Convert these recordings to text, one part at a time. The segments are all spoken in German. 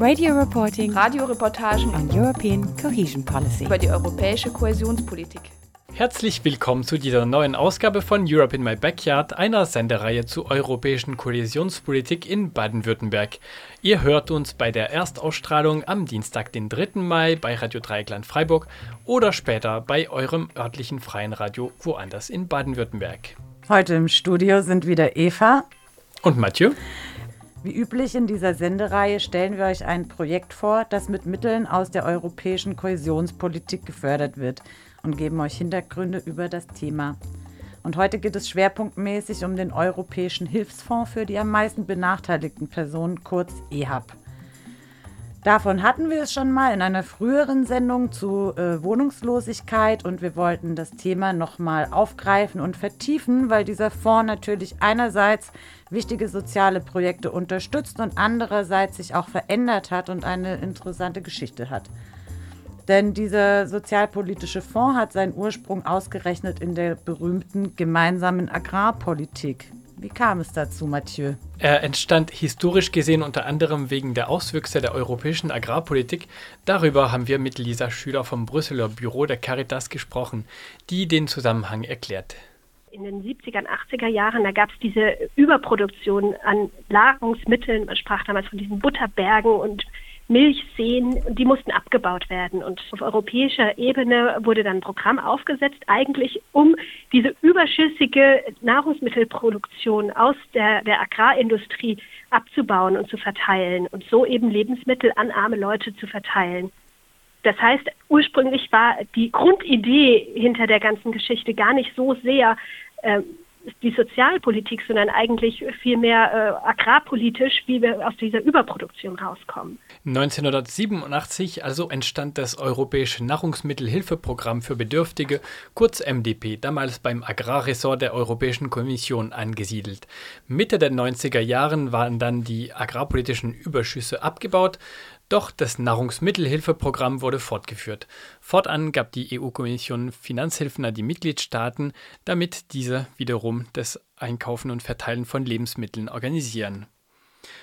Radio reporting Radioreportagen on European cohesion policy. über die europäische Kohäsionspolitik. Herzlich willkommen zu dieser neuen Ausgabe von Europe in My Backyard, einer Sendereihe zur europäischen Kohäsionspolitik in Baden-Württemberg. Ihr hört uns bei der Erstausstrahlung am Dienstag, den 3. Mai bei Radio Dreieckland Freiburg oder später bei eurem örtlichen freien Radio woanders in Baden-Württemberg. Heute im Studio sind wieder Eva. Und Mathieu? Wie üblich in dieser Sendereihe stellen wir euch ein Projekt vor, das mit Mitteln aus der europäischen Kohäsionspolitik gefördert wird und geben euch Hintergründe über das Thema. Und heute geht es schwerpunktmäßig um den Europäischen Hilfsfonds für die am meisten benachteiligten Personen, kurz EHAB. Davon hatten wir es schon mal in einer früheren Sendung zu äh, Wohnungslosigkeit und wir wollten das Thema nochmal aufgreifen und vertiefen, weil dieser Fonds natürlich einerseits wichtige soziale Projekte unterstützt und andererseits sich auch verändert hat und eine interessante Geschichte hat. Denn dieser sozialpolitische Fonds hat seinen Ursprung ausgerechnet in der berühmten gemeinsamen Agrarpolitik. Wie kam es dazu, Mathieu? Er entstand historisch gesehen unter anderem wegen der Auswüchse der europäischen Agrarpolitik. Darüber haben wir mit Lisa Schüler vom Brüsseler Büro der Caritas gesprochen, die den Zusammenhang erklärt. in den 70er und 80er Jahren, da gab es diese Überproduktion an Nahrungsmitteln. Man sprach damals von diesen Butterbergen und Milchseen, die mussten abgebaut werden. Und auf europäischer Ebene wurde dann ein Programm aufgesetzt, eigentlich um diese überschüssige Nahrungsmittelproduktion aus der, der Agrarindustrie abzubauen und zu verteilen und so eben Lebensmittel an arme Leute zu verteilen. Das heißt, ursprünglich war die Grundidee hinter der ganzen Geschichte gar nicht so sehr äh, die Sozialpolitik, sondern eigentlich vielmehr äh, agrarpolitisch, wie wir aus dieser Überproduktion rauskommen. 1987 also entstand das Europäische Nahrungsmittelhilfeprogramm für Bedürftige, kurz MDP, damals beim Agrarressort der Europäischen Kommission angesiedelt. Mitte der 90er Jahren waren dann die agrarpolitischen Überschüsse abgebaut, doch das Nahrungsmittelhilfeprogramm wurde fortgeführt. Fortan gab die EU-Kommission Finanzhilfen an die Mitgliedstaaten, damit diese wiederum das Einkaufen und Verteilen von Lebensmitteln organisieren.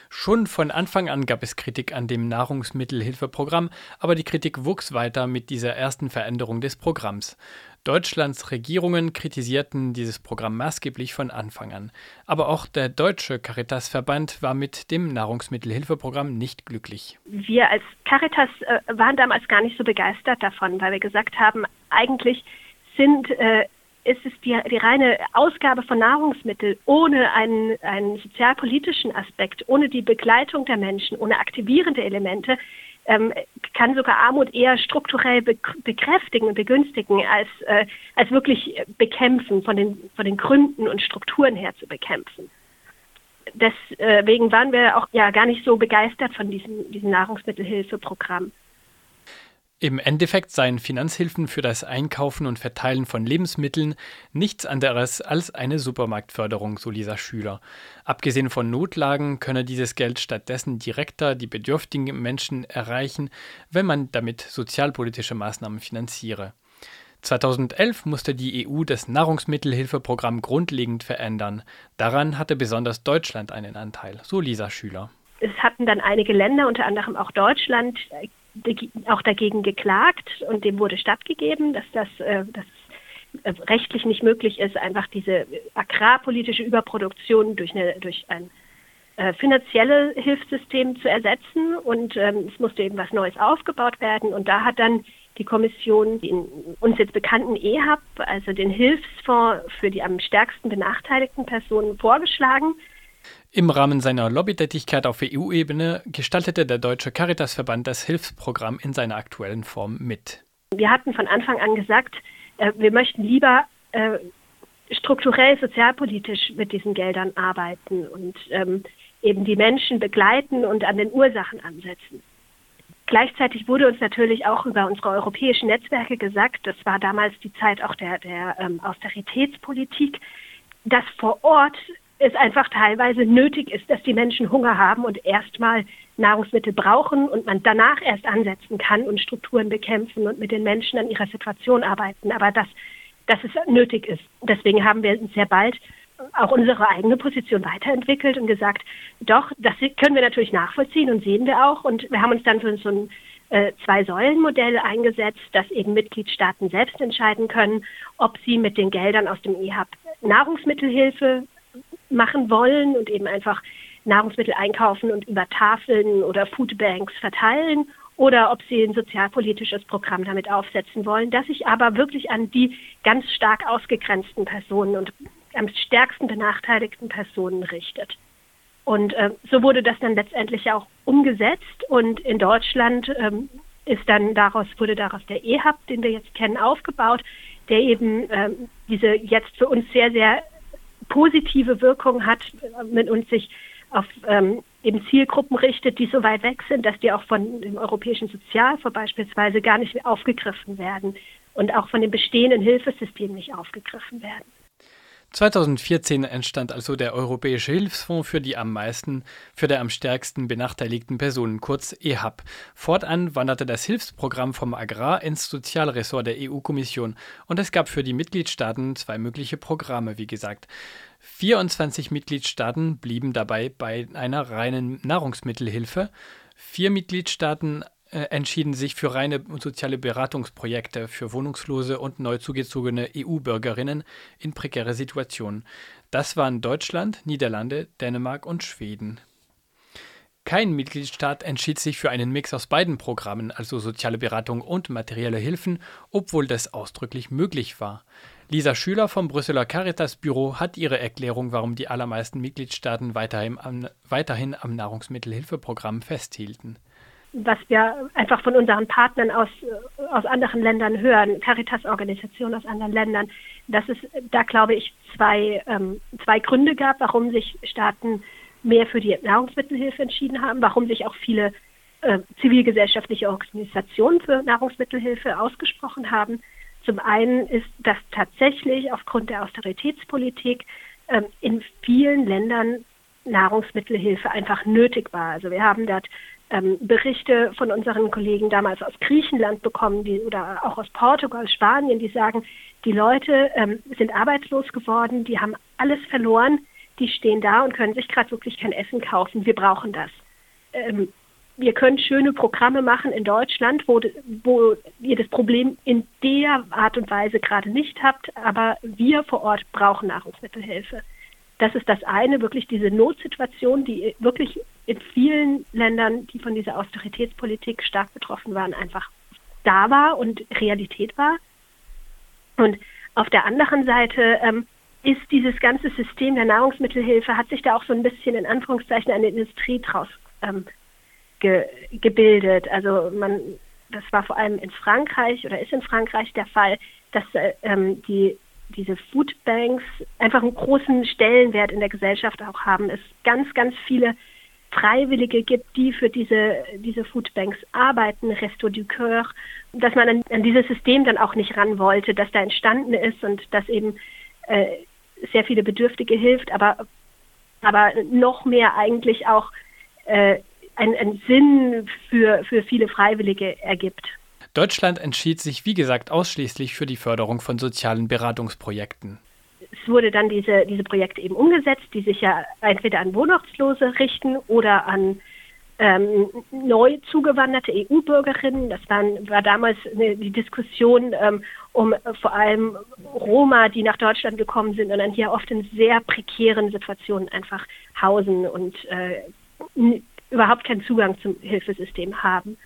Schon von Anfang an gab es Kritik an dem Nahrungsmittelhilfeprogramm, aber die Kritik wuchs weiter mit dieser ersten Veränderung des Programms. Deutschlands Regierungen kritisierten dieses Programm maßgeblich von Anfang an. Aber auch der deutsche Caritasverband war mit dem Nahrungsmittelhilfeprogramm nicht glücklich. Wir als Caritas äh, waren damals gar nicht so begeistert davon, weil wir gesagt haben, eigentlich sind äh, ist es die, die reine Ausgabe von Nahrungsmitteln ohne einen, einen sozialpolitischen Aspekt, ohne die Begleitung der Menschen, ohne aktivierende Elemente, ähm, kann sogar Armut eher strukturell be bekräftigen und begünstigen, als, äh, als wirklich bekämpfen, von den, von den Gründen und Strukturen her zu bekämpfen. Deswegen waren wir auch ja gar nicht so begeistert von diesem, diesem Nahrungsmittelhilfeprogramm. Im Endeffekt seien Finanzhilfen für das Einkaufen und Verteilen von Lebensmitteln nichts anderes als eine Supermarktförderung, so Lisa Schüler. Abgesehen von Notlagen könne dieses Geld stattdessen direkter die bedürftigen Menschen erreichen, wenn man damit sozialpolitische Maßnahmen finanziere. 2011 musste die EU das Nahrungsmittelhilfeprogramm grundlegend verändern. Daran hatte besonders Deutschland einen Anteil, so Lisa Schüler. Es hatten dann einige Länder, unter anderem auch Deutschland, auch dagegen geklagt und dem wurde stattgegeben, dass das äh, dass es rechtlich nicht möglich ist, einfach diese agrarpolitische Überproduktion durch, eine, durch ein äh, finanzielles Hilfssystem zu ersetzen. Und ähm, es musste eben was Neues aufgebaut werden. Und da hat dann die Kommission den uns jetzt bekannten EHAB, also den Hilfsfonds für die am stärksten benachteiligten Personen, vorgeschlagen. Im Rahmen seiner Lobbytätigkeit auf EU-Ebene gestaltete der Deutsche Caritasverband das Hilfsprogramm in seiner aktuellen Form mit. Wir hatten von Anfang an gesagt, äh, wir möchten lieber äh, strukturell sozialpolitisch mit diesen Geldern arbeiten und ähm, eben die Menschen begleiten und an den Ursachen ansetzen. Gleichzeitig wurde uns natürlich auch über unsere europäischen Netzwerke gesagt, das war damals die Zeit auch der, der ähm, Austeritätspolitik, dass vor Ort es einfach teilweise nötig ist, dass die Menschen Hunger haben und erstmal Nahrungsmittel brauchen und man danach erst ansetzen kann und Strukturen bekämpfen und mit den Menschen an ihrer Situation arbeiten. Aber dass, dass es nötig ist. Deswegen haben wir sehr bald auch unsere eigene Position weiterentwickelt und gesagt, doch, das können wir natürlich nachvollziehen und sehen wir auch. Und wir haben uns dann für so ein äh, Zwei-Säulen-Modell eingesetzt, dass eben Mitgliedstaaten selbst entscheiden können, ob sie mit den Geldern aus dem EHAB Nahrungsmittelhilfe machen wollen und eben einfach Nahrungsmittel einkaufen und über Tafeln oder Foodbanks verteilen oder ob sie ein sozialpolitisches Programm damit aufsetzen wollen, das sich aber wirklich an die ganz stark ausgegrenzten Personen und am stärksten benachteiligten Personen richtet. Und äh, so wurde das dann letztendlich auch umgesetzt und in Deutschland ähm, ist dann daraus wurde daraus der EHAB, den wir jetzt kennen, aufgebaut, der eben ähm, diese jetzt für uns sehr sehr positive Wirkung hat, mit uns sich auf ähm, eben Zielgruppen richtet, die so weit weg sind, dass die auch von dem Europäischen Sozialfonds beispielsweise gar nicht aufgegriffen werden und auch von den bestehenden Hilfesystemen nicht aufgegriffen werden. 2014 entstand also der Europäische Hilfsfonds für die am meisten, für die am stärksten benachteiligten Personen, kurz EHAB. Fortan wanderte das Hilfsprogramm vom Agrar ins Sozialressort der EU-Kommission und es gab für die Mitgliedstaaten zwei mögliche Programme, wie gesagt. 24 Mitgliedstaaten blieben dabei bei einer reinen Nahrungsmittelhilfe. Vier Mitgliedstaaten entschieden sich für reine soziale Beratungsprojekte für wohnungslose und neu zugezogene EU-Bürgerinnen in prekäre Situationen. Das waren Deutschland, Niederlande, Dänemark und Schweden. Kein Mitgliedstaat entschied sich für einen Mix aus beiden Programmen, also soziale Beratung und materielle Hilfen, obwohl das ausdrücklich möglich war. Lisa Schüler vom Brüsseler Caritas Büro hat ihre Erklärung, warum die allermeisten Mitgliedstaaten weiterhin am, weiterhin am Nahrungsmittelhilfeprogramm festhielten was wir einfach von unseren Partnern aus, aus anderen Ländern hören, Caritas-Organisationen aus anderen Ländern, dass es da, glaube ich, zwei, ähm, zwei Gründe gab, warum sich Staaten mehr für die Nahrungsmittelhilfe entschieden haben, warum sich auch viele äh, zivilgesellschaftliche Organisationen für Nahrungsmittelhilfe ausgesprochen haben. Zum einen ist, dass tatsächlich aufgrund der Austeritätspolitik ähm, in vielen Ländern Nahrungsmittelhilfe einfach nötig war. Also wir haben dort ähm, Berichte von unseren Kollegen damals aus Griechenland bekommen die, oder auch aus Portugal, Spanien, die sagen, die Leute ähm, sind arbeitslos geworden, die haben alles verloren, die stehen da und können sich gerade wirklich kein Essen kaufen. Wir brauchen das. Ähm, wir können schöne Programme machen in Deutschland, wo, wo ihr das Problem in der Art und Weise gerade nicht habt, aber wir vor Ort brauchen Nahrungsmittelhilfe. Das ist das eine, wirklich diese Notsituation, die wirklich in vielen Ländern, die von dieser Austeritätspolitik stark betroffen waren, einfach da war und Realität war. Und auf der anderen Seite ähm, ist dieses ganze System der Nahrungsmittelhilfe, hat sich da auch so ein bisschen in Anführungszeichen eine Industrie draus ähm, ge gebildet. Also man, das war vor allem in Frankreich oder ist in Frankreich der Fall, dass äh, ähm, die diese Foodbanks einfach einen großen Stellenwert in der Gesellschaft auch haben. Es ganz, ganz viele Freiwillige gibt, die für diese, diese Foodbanks arbeiten, Resto du Coeur, dass man an, an, dieses System dann auch nicht ran wollte, das da entstanden ist und das eben äh, sehr viele Bedürftige hilft, aber, aber noch mehr eigentlich auch äh, einen Sinn für, für viele Freiwillige ergibt. Deutschland entschied sich, wie gesagt, ausschließlich für die Förderung von sozialen Beratungsprojekten. Es wurde dann diese, diese Projekte eben umgesetzt, die sich ja entweder an Wohnungslose richten oder an ähm, neu zugewanderte EU-Bürgerinnen. Das waren, war damals eine, die Diskussion ähm, um vor allem Roma, die nach Deutschland gekommen sind und dann hier oft in sehr prekären Situationen einfach hausen und äh, überhaupt keinen Zugang zum Hilfesystem haben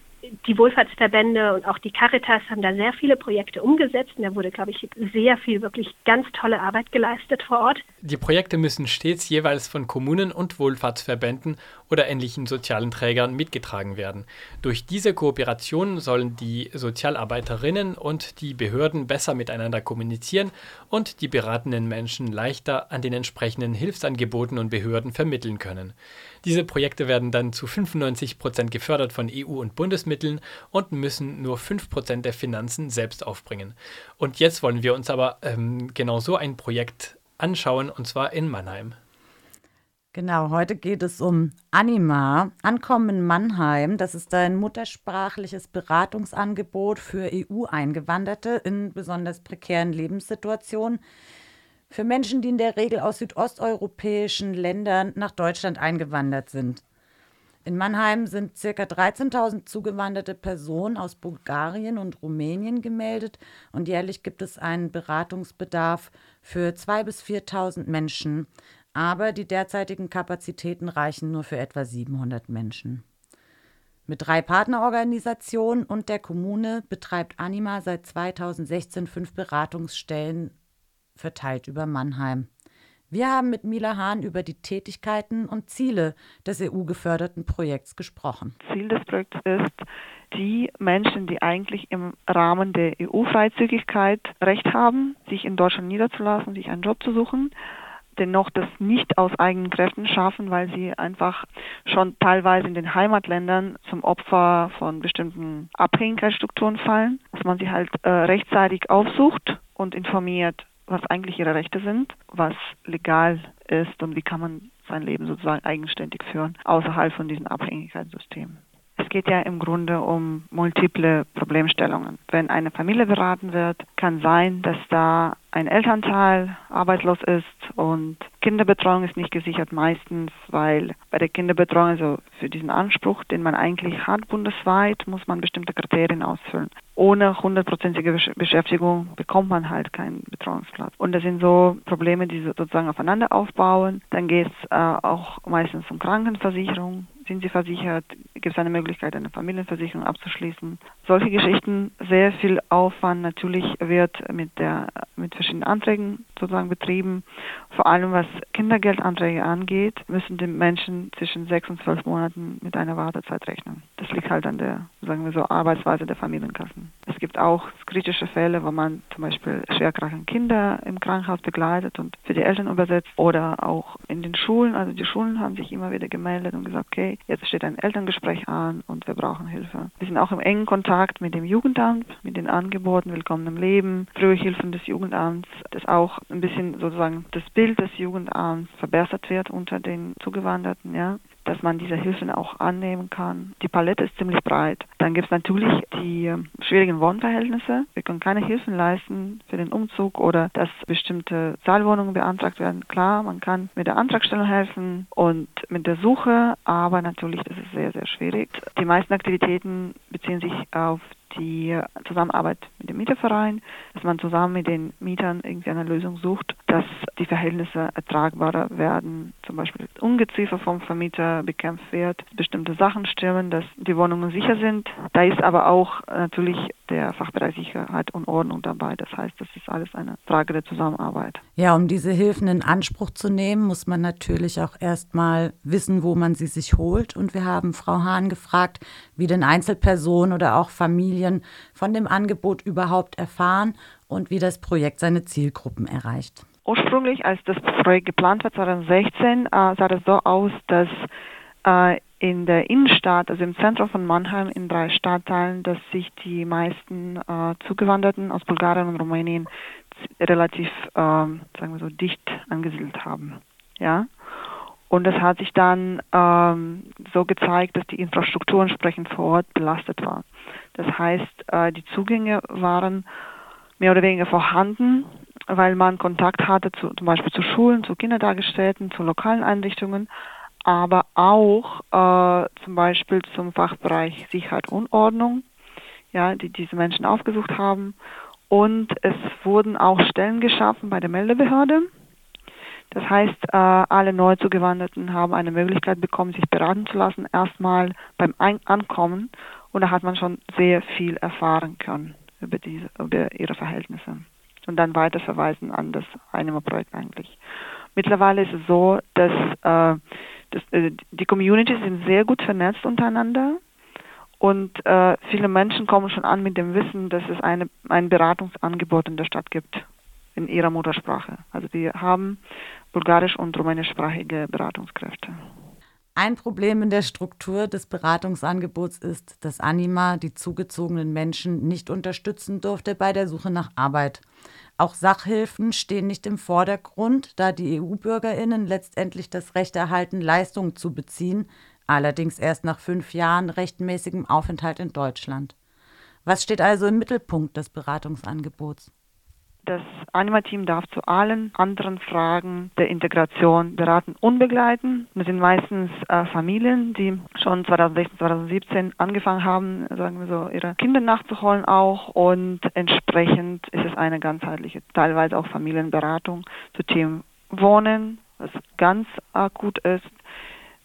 die Wohlfahrtsverbände und auch die Caritas haben da sehr viele Projekte umgesetzt. Und da wurde, glaube ich, sehr viel wirklich ganz tolle Arbeit geleistet vor Ort. Die Projekte müssen stets jeweils von Kommunen und Wohlfahrtsverbänden oder ähnlichen sozialen Trägern mitgetragen werden. Durch diese Kooperation sollen die Sozialarbeiterinnen und die Behörden besser miteinander kommunizieren und die beratenden Menschen leichter an den entsprechenden Hilfsangeboten und Behörden vermitteln können. Diese Projekte werden dann zu 95 Prozent gefördert von EU- und Bundesmitteln und müssen nur 5 Prozent der Finanzen selbst aufbringen. Und jetzt wollen wir uns aber ähm, genau so ein Projekt anschauen, und zwar in Mannheim. Genau, heute geht es um Anima, Ankommen in Mannheim. Das ist ein muttersprachliches Beratungsangebot für EU-Eingewanderte in besonders prekären Lebenssituationen. Für Menschen, die in der Regel aus südosteuropäischen Ländern nach Deutschland eingewandert sind. In Mannheim sind ca. 13.000 zugewanderte Personen aus Bulgarien und Rumänien gemeldet und jährlich gibt es einen Beratungsbedarf für 2.000 bis 4.000 Menschen aber die derzeitigen Kapazitäten reichen nur für etwa 700 Menschen. Mit drei Partnerorganisationen und der Kommune betreibt Anima seit 2016 fünf Beratungsstellen verteilt über Mannheim. Wir haben mit Mila Hahn über die Tätigkeiten und Ziele des EU-geförderten Projekts gesprochen. Ziel des Projekts ist, die Menschen, die eigentlich im Rahmen der EU-Freizügigkeit Recht haben, sich in Deutschland niederzulassen, sich einen Job zu suchen, dennoch das nicht aus eigenen Kräften schaffen, weil sie einfach schon teilweise in den Heimatländern zum Opfer von bestimmten Abhängigkeitsstrukturen fallen, dass man sie halt äh, rechtzeitig aufsucht und informiert, was eigentlich ihre Rechte sind, was legal ist und wie kann man sein Leben sozusagen eigenständig führen, außerhalb von diesen Abhängigkeitssystemen. Es geht ja im Grunde um multiple Problemstellungen. Wenn eine Familie beraten wird, kann sein, dass da ein Elternteil arbeitslos ist und Kinderbetreuung ist nicht gesichert meistens, weil bei der Kinderbetreuung, also für diesen Anspruch, den man eigentlich hat bundesweit, muss man bestimmte Kriterien ausfüllen. Ohne hundertprozentige Beschäftigung bekommt man halt keinen Betreuungsplatz. Und das sind so Probleme, die sozusagen aufeinander aufbauen. Dann geht es äh, auch meistens um Krankenversicherung, sind sie versichert? Gibt es eine Möglichkeit, eine Familienversicherung abzuschließen? Solche Geschichten, sehr viel Aufwand natürlich wird mit der mit verschiedenen Anträgen sozusagen betrieben. Vor allem was Kindergeldanträge angeht, müssen die Menschen zwischen sechs und zwölf Monaten mit einer Wartezeit rechnen. Das liegt halt an der, sagen wir so, Arbeitsweise der Familienkassen. Es gibt auch kritische Fälle, wo man zum Beispiel schwerkranke Kinder im Krankenhaus begleitet und für die Eltern übersetzt oder auch in den Schulen. Also die Schulen haben sich immer wieder gemeldet und gesagt, okay, jetzt steht ein Elterngespräch an und wir brauchen Hilfe. Wir sind auch im engen Kontakt mit dem Jugendamt, mit den Angeboten Willkommen im Leben, frühe Hilfen des Jugendamts, das auch ein bisschen sozusagen das Bild des Jugendamts verbessert wird unter den Zugewanderten, ja dass man diese Hilfen auch annehmen kann. Die Palette ist ziemlich breit. Dann gibt es natürlich die ähm, schwierigen Wohnverhältnisse. Wir können keine Hilfen leisten für den Umzug oder dass bestimmte Zahlwohnungen beantragt werden. Klar, man kann mit der Antragstellung helfen und mit der Suche, aber natürlich ist es sehr, sehr schwierig. Die meisten Aktivitäten beziehen sich auf die Zusammenarbeit mit dem Mieterverein, dass man zusammen mit den Mietern irgendwie eine Lösung sucht, dass die Verhältnisse ertragbarer werden, zum Beispiel Ungeziefer vom Vermieter bekämpft wird, bestimmte Sachen stimmen, dass die Wohnungen sicher sind. Da ist aber auch natürlich der Fachbereich Sicherheit und Ordnung dabei. Das heißt, das ist alles eine Frage der Zusammenarbeit. Ja, um diese Hilfen in Anspruch zu nehmen, muss man natürlich auch erstmal wissen, wo man sie sich holt. Und wir haben Frau Hahn gefragt, wie denn Einzelpersonen oder auch Familien von dem Angebot überhaupt erfahren und wie das Projekt seine Zielgruppen erreicht. Ursprünglich, als das Projekt geplant war, 2016, äh, sah das so aus, dass äh, in der Innenstadt, also im Zentrum von Mannheim, in drei Stadtteilen, dass sich die meisten äh, Zugewanderten aus Bulgarien und Rumänien relativ, äh, sagen wir so, dicht angesiedelt haben. Ja. Und das hat sich dann ähm, so gezeigt, dass die Infrastruktur entsprechend vor Ort belastet war. Das heißt, äh, die Zugänge waren mehr oder weniger vorhanden, weil man Kontakt hatte zu, zum Beispiel zu Schulen, zu Kindertagesstätten, zu lokalen Einrichtungen, aber auch äh, zum Beispiel zum Fachbereich Sicherheit und Ordnung, ja, die diese Menschen aufgesucht haben. Und es wurden auch Stellen geschaffen bei der Meldebehörde. Das heißt, äh, alle Neuzugewanderten haben eine Möglichkeit bekommen, sich beraten zu lassen, erstmal beim Ein Ankommen. Und da hat man schon sehr viel erfahren können über, diese, über ihre Verhältnisse. Und dann weiterverweisen an das Einnehmerprojekt eigentlich. Mittlerweile ist es so, dass äh, das, äh, die Communities sind sehr gut vernetzt untereinander und äh, viele Menschen kommen schon an mit dem Wissen, dass es eine, ein Beratungsangebot in der Stadt gibt in ihrer Muttersprache. Also die haben bulgarisch und rumänischsprachige Beratungskräfte. Ein Problem in der Struktur des Beratungsangebots ist, dass Anima die zugezogenen Menschen nicht unterstützen durfte bei der Suche nach Arbeit. Auch Sachhilfen stehen nicht im Vordergrund, da die EU-Bürgerinnen letztendlich das Recht erhalten, Leistungen zu beziehen, allerdings erst nach fünf Jahren rechtmäßigem Aufenthalt in Deutschland. Was steht also im Mittelpunkt des Beratungsangebots? Das Anima-Team darf zu allen anderen Fragen der Integration beraten und begleiten. Das sind meistens äh, Familien, die schon 2016, 2017 angefangen haben, sagen wir so, ihre Kinder nachzuholen auch. Und entsprechend ist es eine ganzheitliche, teilweise auch Familienberatung zu Themen Wohnen, was ganz akut ist,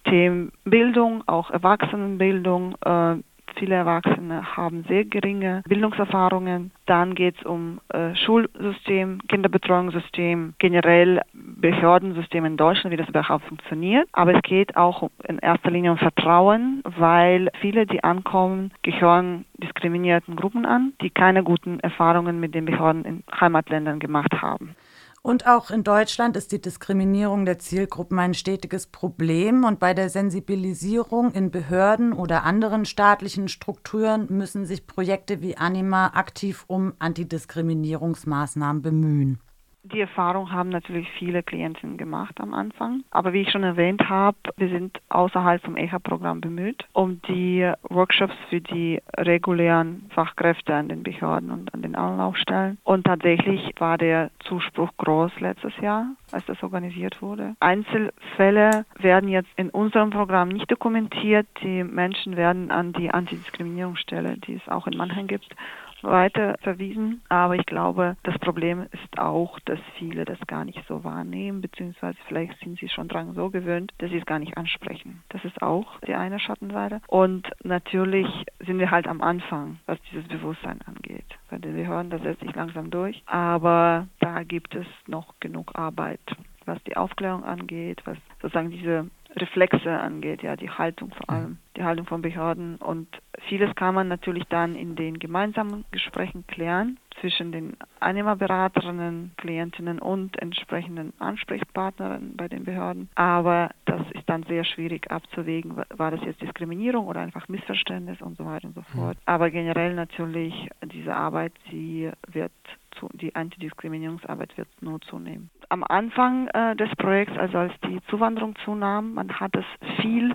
Themen Bildung, auch Erwachsenenbildung, äh, Viele Erwachsene haben sehr geringe Bildungserfahrungen. Dann geht es um äh, Schulsystem, Kinderbetreuungssystem, generell Behördensystem in Deutschland, wie das überhaupt funktioniert. Aber es geht auch in erster Linie um Vertrauen, weil viele, die ankommen, gehören diskriminierten Gruppen an, die keine guten Erfahrungen mit den Behörden in Heimatländern gemacht haben. Und auch in Deutschland ist die Diskriminierung der Zielgruppen ein stetiges Problem. Und bei der Sensibilisierung in Behörden oder anderen staatlichen Strukturen müssen sich Projekte wie Anima aktiv um Antidiskriminierungsmaßnahmen bemühen. Die Erfahrung haben natürlich viele Klientinnen gemacht am Anfang. Aber wie ich schon erwähnt habe, wir sind außerhalb vom EHA-Programm bemüht, um die Workshops für die regulären Fachkräfte an den Behörden und an den Anlaufstellen. Und tatsächlich war der Zuspruch groß letztes Jahr, als das organisiert wurde. Einzelfälle werden jetzt in unserem Programm nicht dokumentiert. Die Menschen werden an die Antidiskriminierungsstelle, die es auch in Mannheim gibt, weiter verwiesen. Aber ich glaube, das Problem ist auch, dass viele das gar nicht so wahrnehmen, beziehungsweise vielleicht sind sie schon dran so gewöhnt, dass sie es gar nicht ansprechen. Das ist auch die eine Schattenseite. Und natürlich sind wir halt am Anfang, was dieses Bewusstsein angeht. Weil wir hören, das setzt sich langsam durch. Aber da gibt es noch genug Arbeit, was die Aufklärung angeht, was sozusagen diese Reflexe angeht, ja, die Haltung vor allem, die Haltung von Behörden. Und vieles kann man natürlich dann in den gemeinsamen Gesprächen klären zwischen den Einnehmerberaterinnen, Klientinnen und entsprechenden Ansprechpartnerinnen bei den Behörden. Aber das ist dann sehr schwierig abzuwägen, war das jetzt Diskriminierung oder einfach Missverständnis und so weiter und so fort. Aber generell natürlich diese Arbeit, sie wird zu, die Antidiskriminierungsarbeit wird nur zunehmen. Am Anfang äh, des Projekts, also als die Zuwanderung zunahm, man hat es viel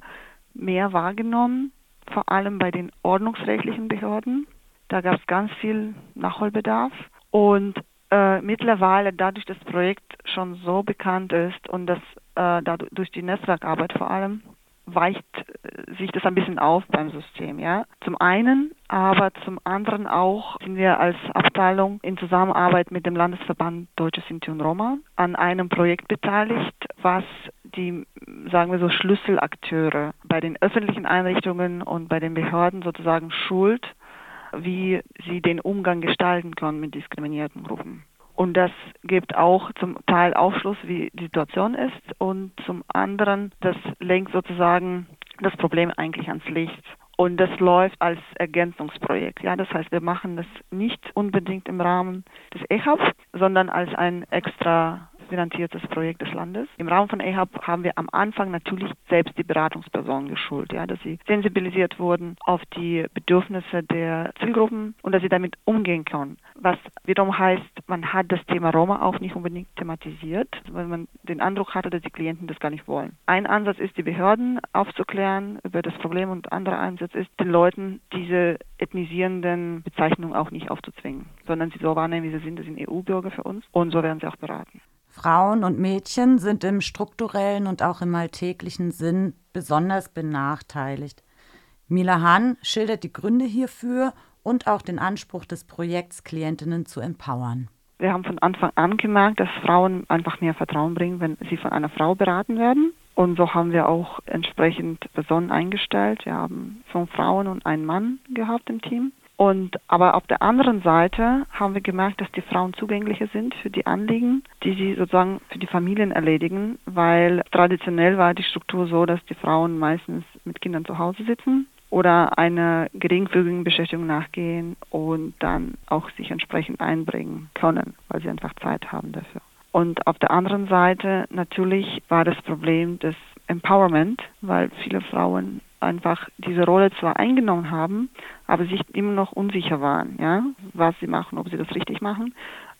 mehr wahrgenommen, vor allem bei den ordnungsrechtlichen Behörden. Da gab es ganz viel Nachholbedarf. Und äh, mittlerweile, dadurch, dass das Projekt schon so bekannt ist und dass äh, dadurch, durch die Netzwerkarbeit vor allem, weicht äh, sich das ein bisschen auf beim System, ja. Zum einen, aber zum anderen auch sind wir als Abteilung in Zusammenarbeit mit dem Landesverband Deutsche Sinti und Roma an einem Projekt beteiligt, was die, sagen wir so, Schlüsselakteure bei den öffentlichen Einrichtungen und bei den Behörden sozusagen schult, wie sie den Umgang gestalten können mit diskriminierten Gruppen. Und das gibt auch zum Teil Aufschluss, wie die Situation ist und zum anderen, das lenkt sozusagen das Problem eigentlich ans Licht. Und das läuft als Ergänzungsprojekt. Ja, das heißt, wir machen das nicht unbedingt im Rahmen des EHAB, sondern als ein extra finanziertes Projekt des Landes. Im Rahmen von EHAB haben wir am Anfang natürlich selbst die Beratungspersonen geschult, ja, dass sie sensibilisiert wurden auf die Bedürfnisse der Zielgruppen und dass sie damit umgehen können. Was wiederum heißt, man hat das Thema Roma auch nicht unbedingt thematisiert, weil man den Eindruck hatte, dass die Klienten das gar nicht wollen. Ein Ansatz ist, die Behörden aufzuklären über das Problem und ein anderer Ansatz ist, den Leuten diese ethnisierenden Bezeichnungen auch nicht aufzuzwingen, sondern sie so wahrnehmen, wie sie sind. Das sind EU-Bürger für uns und so werden sie auch beraten. Frauen und Mädchen sind im strukturellen und auch im alltäglichen Sinn besonders benachteiligt. Mila Hahn schildert die Gründe hierfür und auch den Anspruch des Projekts, Klientinnen zu empowern. Wir haben von Anfang an gemerkt, dass Frauen einfach mehr Vertrauen bringen, wenn sie von einer Frau beraten werden. Und so haben wir auch entsprechend Personen eingestellt. Wir haben fünf Frauen und einen Mann gehabt im Team. Und aber auf der anderen Seite haben wir gemerkt, dass die Frauen zugänglicher sind für die Anliegen, die sie sozusagen für die Familien erledigen, weil traditionell war die Struktur so, dass die Frauen meistens mit Kindern zu Hause sitzen oder einer geringfügigen Beschäftigung nachgehen und dann auch sich entsprechend einbringen können, weil sie einfach Zeit haben dafür. Und auf der anderen Seite natürlich war das Problem, dass Empowerment, weil viele Frauen einfach diese Rolle zwar eingenommen haben, aber sich immer noch unsicher waren, ja, was sie machen, ob sie das richtig machen.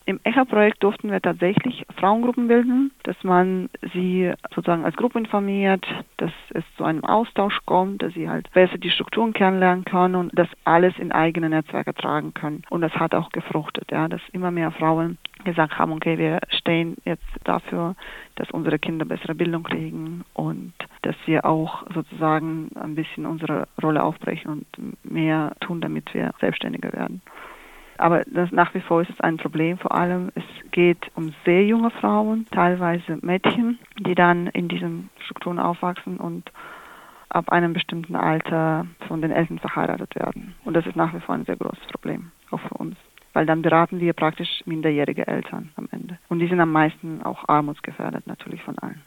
Im ECHA-Projekt durften wir tatsächlich Frauengruppen bilden, dass man sie sozusagen als Gruppe informiert, dass es zu einem Austausch kommt, dass sie halt besser die Strukturen kennenlernen können und das alles in eigene Netzwerke tragen können. Und das hat auch gefruchtet, ja, dass immer mehr Frauen gesagt haben, okay, wir stehen jetzt dafür, dass unsere Kinder bessere Bildung kriegen und dass wir auch sozusagen ein bisschen unsere Rolle aufbrechen und mehr tun, damit wir selbstständiger werden. Aber das, nach wie vor ist es ein Problem. Vor allem, es geht um sehr junge Frauen, teilweise Mädchen, die dann in diesen Strukturen aufwachsen und ab einem bestimmten Alter von den Eltern verheiratet werden. Und das ist nach wie vor ein sehr großes Problem, auch für uns. Weil dann beraten wir praktisch minderjährige Eltern am Ende. Und die sind am meisten auch armutsgefährdet natürlich von allen.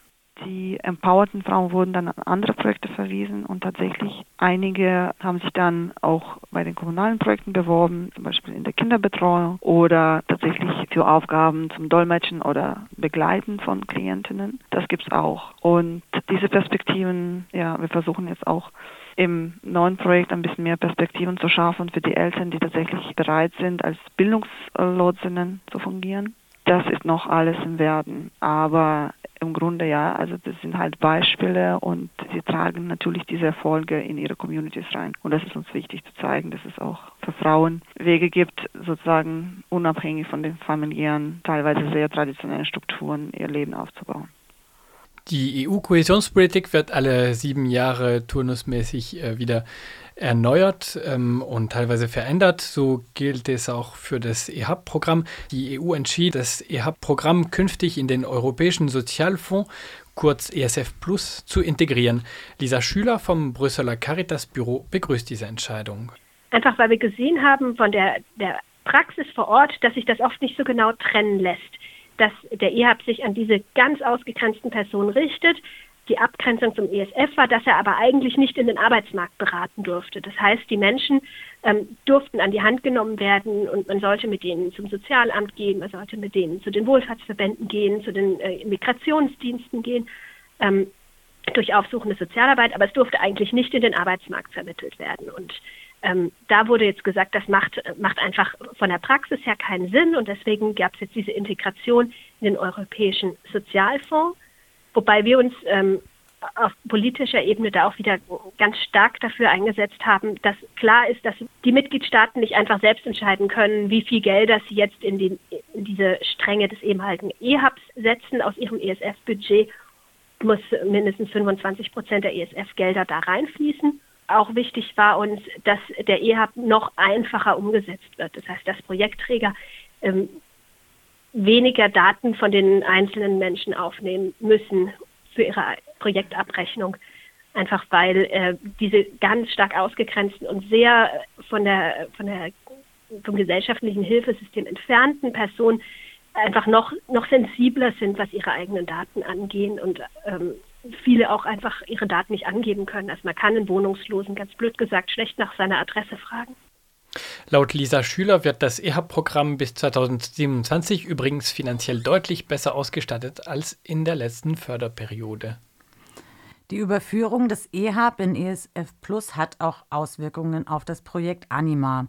Die empowerten Frauen wurden dann an andere Projekte verwiesen und tatsächlich einige haben sich dann auch bei den kommunalen Projekten beworben, zum Beispiel in der Kinderbetreuung oder tatsächlich für Aufgaben zum Dolmetschen oder Begleiten von Klientinnen. Das gibt es auch. Und diese Perspektiven, ja, wir versuchen jetzt auch im neuen Projekt ein bisschen mehr Perspektiven zu schaffen für die Eltern, die tatsächlich bereit sind, als Bildungslotsinnen zu fungieren. Das ist noch alles im Werden. Aber im Grunde ja, also das sind halt Beispiele und sie tragen natürlich diese Erfolge in ihre Communities rein. Und das ist uns wichtig zu zeigen, dass es auch für Frauen Wege gibt, sozusagen unabhängig von den familiären, teilweise sehr traditionellen Strukturen ihr Leben aufzubauen. Die EU-Kohäsionspolitik wird alle sieben Jahre turnusmäßig äh, wieder erneuert ähm, und teilweise verändert. So gilt es auch für das EHAB-Programm. Die EU entschied, das EHAB-Programm künftig in den Europäischen Sozialfonds, kurz ESF Plus, zu integrieren. Lisa Schüler vom Brüsseler Caritas-Büro begrüßt diese Entscheidung. Einfach weil wir gesehen haben von der, der Praxis vor Ort, dass sich das oft nicht so genau trennen lässt. Dass der EHAB sich an diese ganz ausgegrenzten Personen richtet, die Abgrenzung zum ESF war, dass er aber eigentlich nicht in den Arbeitsmarkt beraten durfte. Das heißt, die Menschen ähm, durften an die Hand genommen werden und man sollte mit denen zum Sozialamt gehen, man sollte mit denen zu den Wohlfahrtsverbänden gehen, zu den äh, Migrationsdiensten gehen, ähm, durch aufsuchende Sozialarbeit, aber es durfte eigentlich nicht in den Arbeitsmarkt vermittelt werden. Und ähm, da wurde jetzt gesagt, das macht, macht einfach von der Praxis her keinen Sinn und deswegen gab es jetzt diese Integration in den Europäischen Sozialfonds Wobei wir uns ähm, auf politischer Ebene da auch wieder ganz stark dafür eingesetzt haben, dass klar ist, dass die Mitgliedstaaten nicht einfach selbst entscheiden können, wie viel Gelder sie jetzt in, die, in diese Stränge des ehemaligen EHABs setzen. Aus ihrem ESF-Budget muss mindestens 25 Prozent der ESF-Gelder da reinfließen. Auch wichtig war uns, dass der EHAB noch einfacher umgesetzt wird. Das heißt, dass Projektträger ähm, weniger Daten von den einzelnen Menschen aufnehmen müssen für ihre Projektabrechnung. Einfach weil äh, diese ganz stark ausgegrenzten und sehr von der, von der, vom gesellschaftlichen Hilfesystem entfernten Personen einfach noch, noch sensibler sind, was ihre eigenen Daten angehen und ähm, viele auch einfach ihre Daten nicht angeben können. Also man kann einen Wohnungslosen, ganz blöd gesagt, schlecht nach seiner Adresse fragen. Laut Lisa Schüler wird das EHAB-Programm bis 2027 übrigens finanziell deutlich besser ausgestattet als in der letzten Förderperiode. Die Überführung des EHAB in ESF Plus hat auch Auswirkungen auf das Projekt Anima.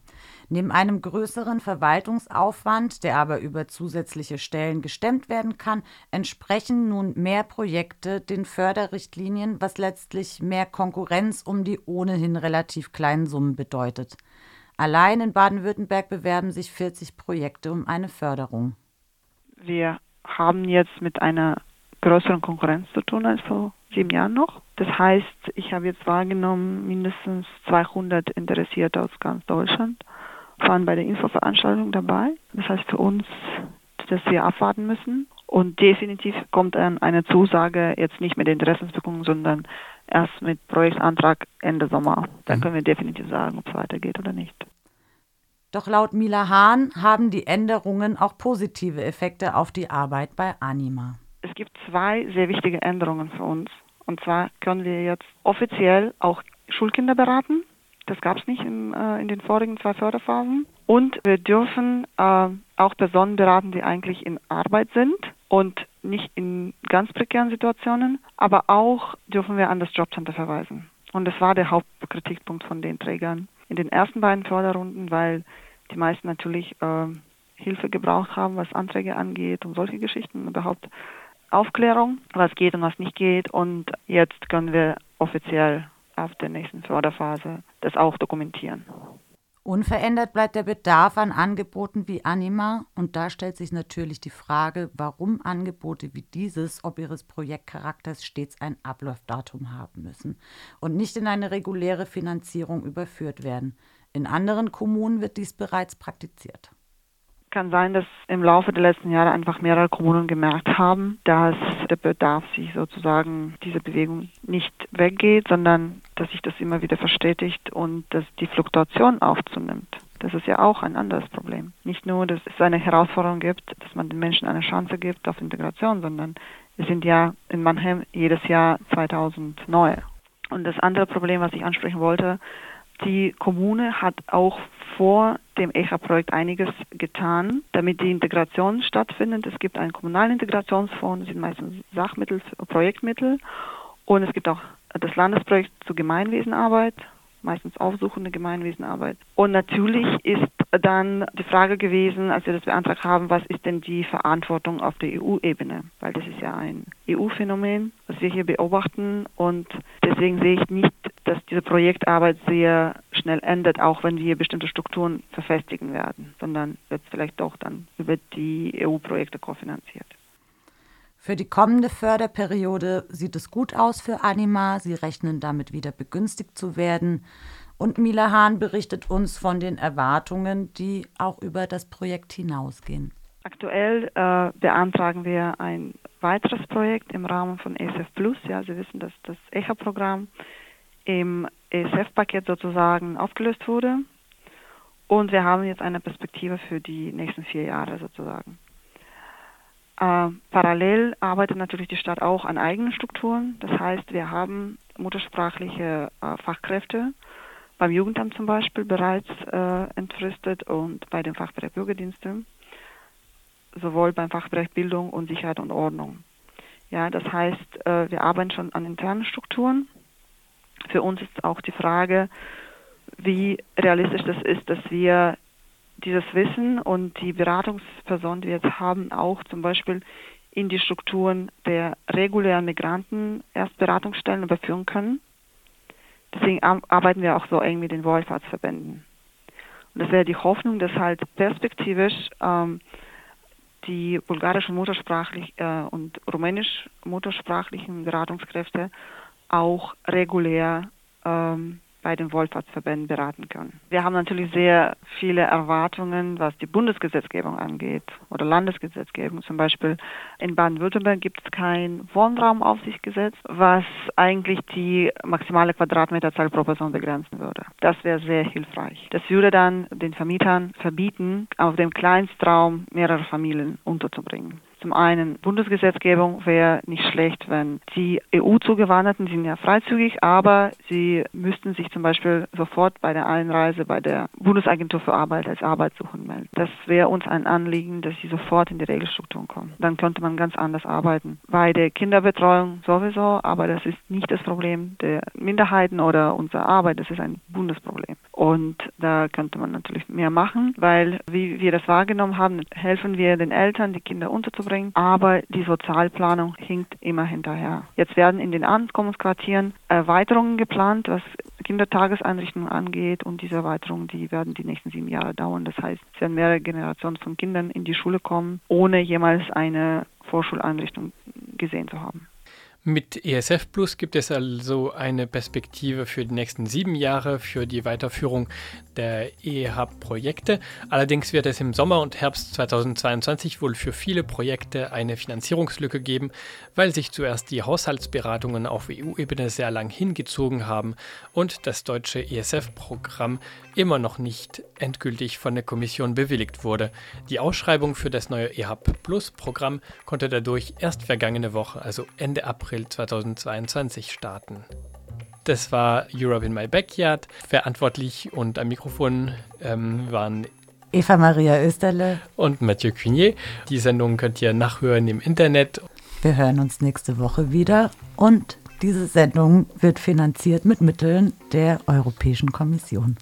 Neben einem größeren Verwaltungsaufwand, der aber über zusätzliche Stellen gestemmt werden kann, entsprechen nun mehr Projekte den Förderrichtlinien, was letztlich mehr Konkurrenz um die ohnehin relativ kleinen Summen bedeutet. Allein in Baden-Württemberg bewerben sich 40 Projekte um eine Förderung. Wir haben jetzt mit einer größeren Konkurrenz zu tun als vor sieben Jahren noch. Das heißt, ich habe jetzt wahrgenommen, mindestens 200 Interessierte aus ganz Deutschland waren bei der Infoveranstaltung dabei. Das heißt für uns, dass wir abwarten müssen. Und definitiv kommt dann eine Zusage jetzt nicht mit der Interessensbekundung, sondern erst mit Projektantrag Ende Sommer. Dann mhm. können wir definitiv sagen, ob es weitergeht oder nicht. Doch laut Mila Hahn haben die Änderungen auch positive Effekte auf die Arbeit bei Anima. Es gibt zwei sehr wichtige Änderungen für uns. Und zwar können wir jetzt offiziell auch Schulkinder beraten. Das gab es nicht im, äh, in den vorigen zwei Förderphasen. Und wir dürfen äh, auch Personen beraten, die eigentlich in Arbeit sind und nicht in ganz prekären Situationen, aber auch dürfen wir an das Jobcenter verweisen. Und das war der Hauptkritikpunkt von den Trägern in den ersten beiden Förderrunden, weil die meisten natürlich äh, Hilfe gebraucht haben, was Anträge angeht und solche Geschichten, überhaupt Aufklärung, was geht und was nicht geht. Und jetzt können wir offiziell auf der nächsten Förderphase das auch dokumentieren. Unverändert bleibt der Bedarf an Angeboten wie Anima und da stellt sich natürlich die Frage, warum Angebote wie dieses, ob ihres Projektcharakters stets ein Ablaufdatum haben müssen und nicht in eine reguläre Finanzierung überführt werden. In anderen Kommunen wird dies bereits praktiziert kann sein, dass im Laufe der letzten Jahre einfach mehrere Kommunen gemerkt haben, dass der Bedarf sich sozusagen diese Bewegung nicht weggeht, sondern dass sich das immer wieder verstetigt und dass die Fluktuation aufzunimmt. Das ist ja auch ein anderes Problem. Nicht nur, dass es eine Herausforderung gibt, dass man den Menschen eine Chance gibt auf Integration, sondern es sind ja in Mannheim jedes Jahr 2000 neue. Und das andere Problem, was ich ansprechen wollte, die Kommune hat auch vor dem ECHA-Projekt einiges getan, damit die Integration stattfindet. Es gibt einen kommunalen Integrationsfonds, das sind meistens Sachmittel, Projektmittel. Und es gibt auch das Landesprojekt zur Gemeinwesenarbeit, meistens aufsuchende Gemeinwesenarbeit. Und natürlich ist dann die Frage gewesen, als wir das beantragt haben, was ist denn die Verantwortung auf der EU-Ebene? Weil das ist ja ein EU-Phänomen, was wir hier beobachten. Und deswegen sehe ich nicht, dass diese Projektarbeit sehr schnell endet, auch wenn wir bestimmte Strukturen verfestigen werden, sondern wird vielleicht doch dann über die EU-Projekte kofinanziert. Für die kommende Förderperiode sieht es gut aus für Anima. Sie rechnen damit wieder begünstigt zu werden. Und Mila Hahn berichtet uns von den Erwartungen, die auch über das Projekt hinausgehen. Aktuell äh, beantragen wir ein weiteres Projekt im Rahmen von ESF Plus. Ja, Sie wissen, dass das ECHA-Programm im ESF-Paket sozusagen aufgelöst wurde. Und wir haben jetzt eine Perspektive für die nächsten vier Jahre sozusagen. Äh, parallel arbeitet natürlich die Stadt auch an eigenen Strukturen. Das heißt, wir haben muttersprachliche äh, Fachkräfte beim Jugendamt zum Beispiel bereits äh, entfristet und bei dem Fachbereich Bürgerdienste, sowohl beim Fachbereich Bildung und Sicherheit und Ordnung. Ja, das heißt, äh, wir arbeiten schon an internen Strukturen. Für uns ist auch die Frage, wie realistisch das ist, dass wir dieses Wissen und die Beratungspersonen, die wir jetzt haben, auch zum Beispiel in die Strukturen der regulären Migranten erst Beratungsstellen überführen können. Deswegen arbeiten wir auch so eng mit den Wohlfahrtsverbänden. Und das wäre die Hoffnung, dass halt perspektivisch ähm, die bulgarischen muttersprachlich äh, und rumänisch muttersprachlichen Beratungskräfte auch regulär ähm, bei den Wohlfahrtsverbänden beraten können. Wir haben natürlich sehr viele Erwartungen, was die Bundesgesetzgebung angeht oder Landesgesetzgebung. Zum Beispiel in Baden-Württemberg gibt es kein Wohnraumaufsichtsgesetz, was eigentlich die maximale Quadratmeterzahl pro Person begrenzen würde. Das wäre sehr hilfreich. Das würde dann den Vermietern verbieten, auf dem Kleinstraum mehrere Familien unterzubringen. Zum einen Bundesgesetzgebung wäre nicht schlecht, wenn die EU-Zugewanderten sind ja freizügig, aber sie müssten sich zum Beispiel sofort bei der Einreise bei der Bundesagentur für Arbeit als Arbeitssuchend melden. Das wäre uns ein Anliegen, dass sie sofort in die Regelstrukturen kommen. Dann könnte man ganz anders arbeiten. Bei der Kinderbetreuung sowieso, aber das ist nicht das Problem der Minderheiten oder unserer Arbeit, das ist ein Bundesproblem. Und da könnte man natürlich mehr machen, weil, wie wir das wahrgenommen haben, helfen wir den Eltern, die Kinder unterzubringen aber die Sozialplanung hinkt immer hinterher. Jetzt werden in den Ankommensquartieren Erweiterungen geplant, was Kindertageseinrichtungen angeht und diese Erweiterungen, die werden die nächsten sieben Jahre dauern. Das heißt, es werden mehrere Generationen von Kindern in die Schule kommen, ohne jemals eine Vorschuleinrichtung gesehen zu haben. Mit ESF Plus gibt es also eine Perspektive für die nächsten sieben Jahre für die Weiterführung der EHAB-Projekte. Allerdings wird es im Sommer und Herbst 2022 wohl für viele Projekte eine Finanzierungslücke geben, weil sich zuerst die Haushaltsberatungen auf EU-Ebene sehr lang hingezogen haben und das deutsche ESF-Programm immer noch nicht endgültig von der Kommission bewilligt wurde. Die Ausschreibung für das neue EHAB Plus-Programm konnte dadurch erst vergangene Woche, also Ende April, April 2022 starten. Das war Europe in My Backyard. Verantwortlich und am Mikrofon ähm, waren Eva Maria Österle und Mathieu Cunier. Die Sendung könnt ihr nachhören im Internet Wir hören uns nächste Woche wieder und diese Sendung wird finanziert mit Mitteln der Europäischen Kommission.